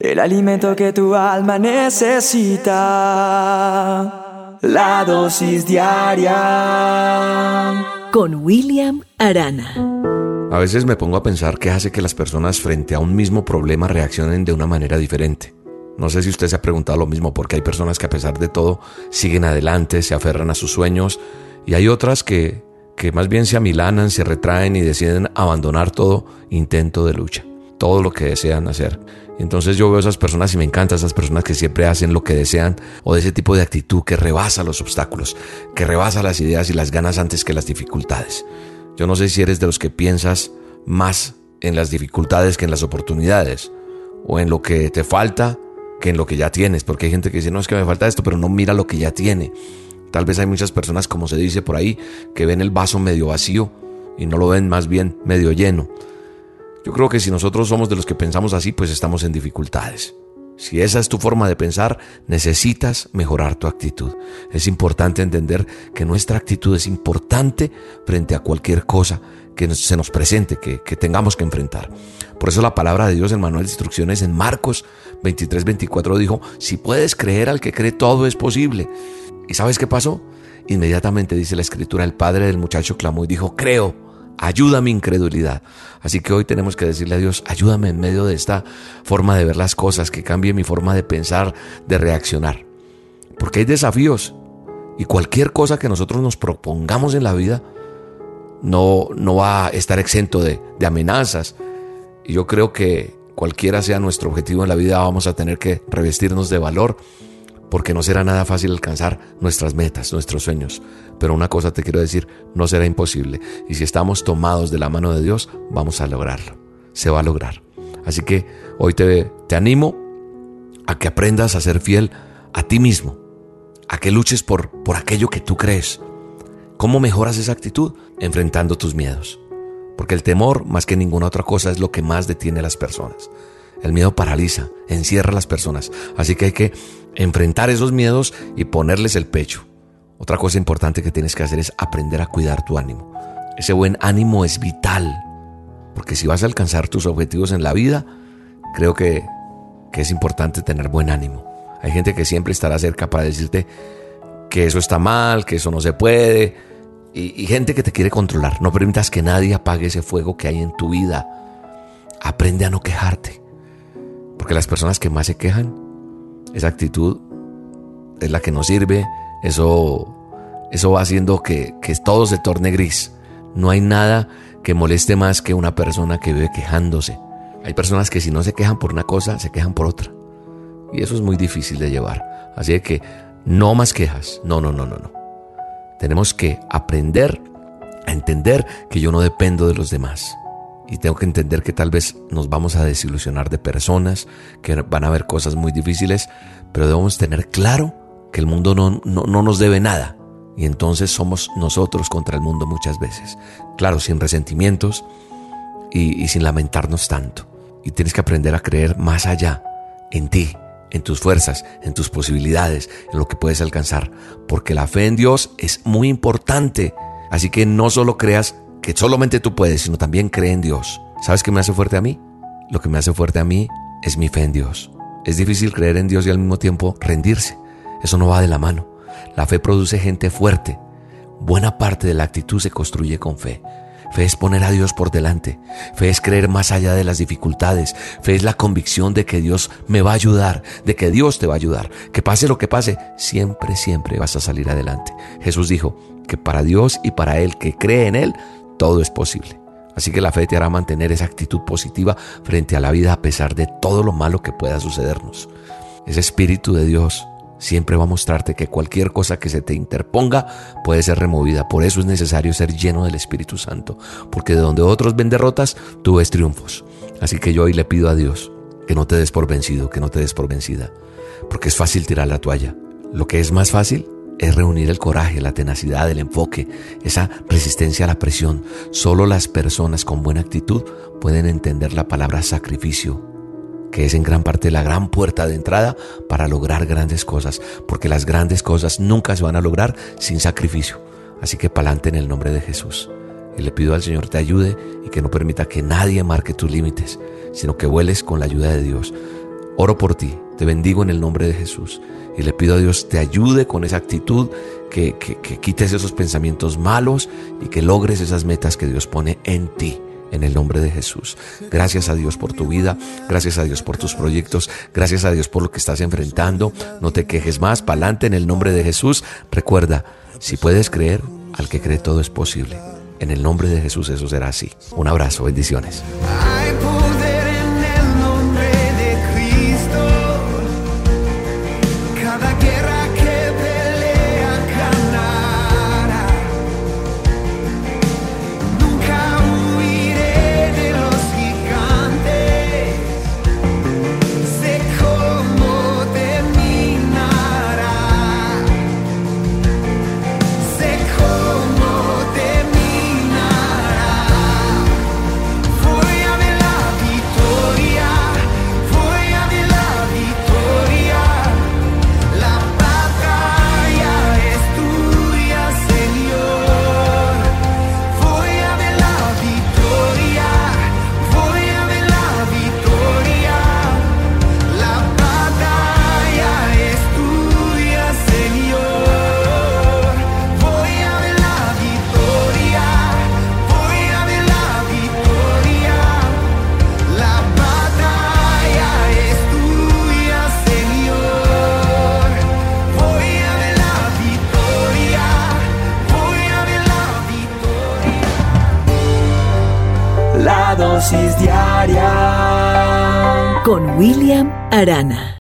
El alimento que tu alma necesita. La dosis diaria. Con William Arana. A veces me pongo a pensar qué hace que las personas frente a un mismo problema reaccionen de una manera diferente. No sé si usted se ha preguntado lo mismo porque hay personas que a pesar de todo siguen adelante, se aferran a sus sueños y hay otras que, que más bien se amilanan, se retraen y deciden abandonar todo intento de lucha, todo lo que desean hacer. Entonces yo veo esas personas y me encantan esas personas que siempre hacen lo que desean o de ese tipo de actitud que rebasa los obstáculos, que rebasa las ideas y las ganas antes que las dificultades. Yo no sé si eres de los que piensas más en las dificultades que en las oportunidades o en lo que te falta que en lo que ya tienes, porque hay gente que dice, no es que me falta esto, pero no mira lo que ya tiene. Tal vez hay muchas personas, como se dice por ahí, que ven el vaso medio vacío y no lo ven más bien medio lleno. Yo creo que si nosotros somos de los que pensamos así, pues estamos en dificultades. Si esa es tu forma de pensar, necesitas mejorar tu actitud. Es importante entender que nuestra actitud es importante frente a cualquier cosa que se nos presente, que, tengamos que enfrentar. Por eso la palabra de Dios en Manuel de Instrucciones en Marcos 23, 24 dijo, si puedes creer al que cree, todo es posible. ¿Y sabes qué pasó? Inmediatamente dice la escritura, el padre del muchacho clamó y dijo, creo ayuda mi incredulidad. Así que hoy tenemos que decirle a Dios, ayúdame en medio de esta forma de ver las cosas, que cambie mi forma de pensar, de reaccionar. Porque hay desafíos y cualquier cosa que nosotros nos propongamos en la vida no, no va a estar exento de, de amenazas. Y yo creo que cualquiera sea nuestro objetivo en la vida, vamos a tener que revestirnos de valor porque no será nada fácil alcanzar nuestras metas, nuestros sueños. Pero una cosa te quiero decir, no será imposible. Y si estamos tomados de la mano de Dios, vamos a lograrlo. Se va a lograr. Así que hoy te, te animo a que aprendas a ser fiel a ti mismo, a que luches por, por aquello que tú crees. ¿Cómo mejoras esa actitud? Enfrentando tus miedos. Porque el temor, más que ninguna otra cosa, es lo que más detiene a las personas. El miedo paraliza, encierra a las personas. Así que hay que enfrentar esos miedos y ponerles el pecho. Otra cosa importante que tienes que hacer es aprender a cuidar tu ánimo. Ese buen ánimo es vital, porque si vas a alcanzar tus objetivos en la vida, creo que, es importante tener buen ánimo. Hay gente que siempre estará cerca para decirte que eso está mal, que eso no se puede, y, y gente que te quiere controlar. No permitas que nadie apague ese fuego que hay en tu vida. Aprende a no quejarte, porque las personas que más se quejan esa actitud es la que nos sirve. Eso, eso va haciendo que, que todo se torne gris. No hay nada que moleste más que una persona que vive quejándose. Hay personas que si no se quejan por una cosa, se quejan por otra. Y eso es muy difícil de llevar. Así que no más quejas. No, no, no, no, no. Tenemos que aprender a entender que yo no dependo de los demás y tengo que entender que tal vez nos vamos a desilusionar de personas, que van a haber cosas muy difíciles, pero debemos tener claro que el mundo no, no, nos debe nada. Y entonces somos nosotros contra el mundo muchas veces. Claro, sin resentimientos y sin lamentarnos tanto. Y tienes que aprender a creer más allá, en ti, en tus fuerzas, en tus posibilidades, en lo que puedes alcanzar. Porque la fe en Dios es muy importante. Así que no solo creas que solamente tú puedes, sino también cree en Dios. ¿Sabes qué me hace fuerte a mí? Lo que me hace fuerte a mí es mi fe en Dios. Es difícil creer en Dios y al mismo tiempo rendirse. Eso no va de la mano. La fe produce gente fuerte. Buena parte de la actitud se construye con fe. Fe es poner a Dios por delante. Fe es creer más allá de las dificultades. Fe es la convicción de que Dios me va a ayudar, de que Dios te va a ayudar. Que pase lo que pase, siempre, siempre vas a salir adelante. Jesús dijo que para Dios y para Él que cree en Él, todo es posible. Así que la fe te hará mantener esa actitud positiva frente a la vida a pesar de todo lo malo que pueda sucedernos. Ese Espíritu de Dios siempre va a mostrarte que cualquier cosa que se te interponga puede ser removida. Por eso es necesario ser lleno del Espíritu Santo, porque de donde otros ven derrotas, tú ves triunfos. Así que yo hoy le pido a Dios que no te des por vencido, que no te des por vencida, porque es fácil tirar la toalla. Lo que es más fácil es reunir el coraje, la tenacidad, el enfoque, esa resistencia a la presión. Solo las personas con buena actitud pueden entender la palabra sacrificio, que es en gran parte la gran puerta de entrada para lograr grandes cosas, porque las grandes cosas nunca se van a lograr sin sacrificio. Así que pa'lante en el nombre de Jesús. Y le pido al Señor te ayude y que no permita que nadie marque tus límites, sino que vueles con la ayuda de Dios. Oro por ti, te bendigo en el nombre de Jesús y le pido a Dios te ayude con esa actitud, que, que, quites esos pensamientos malos y que logres esas metas que Dios pone en ti en el nombre de Jesús. Gracias a Dios por tu vida, gracias a Dios por tus proyectos, gracias a Dios por lo que estás enfrentando. No te quejes más, pa'lante en el nombre de Jesús. Recuerda, si puedes creer, al que cree todo es posible. En el nombre de Jesús eso será así. Un abrazo, bendiciones. Con William Arana.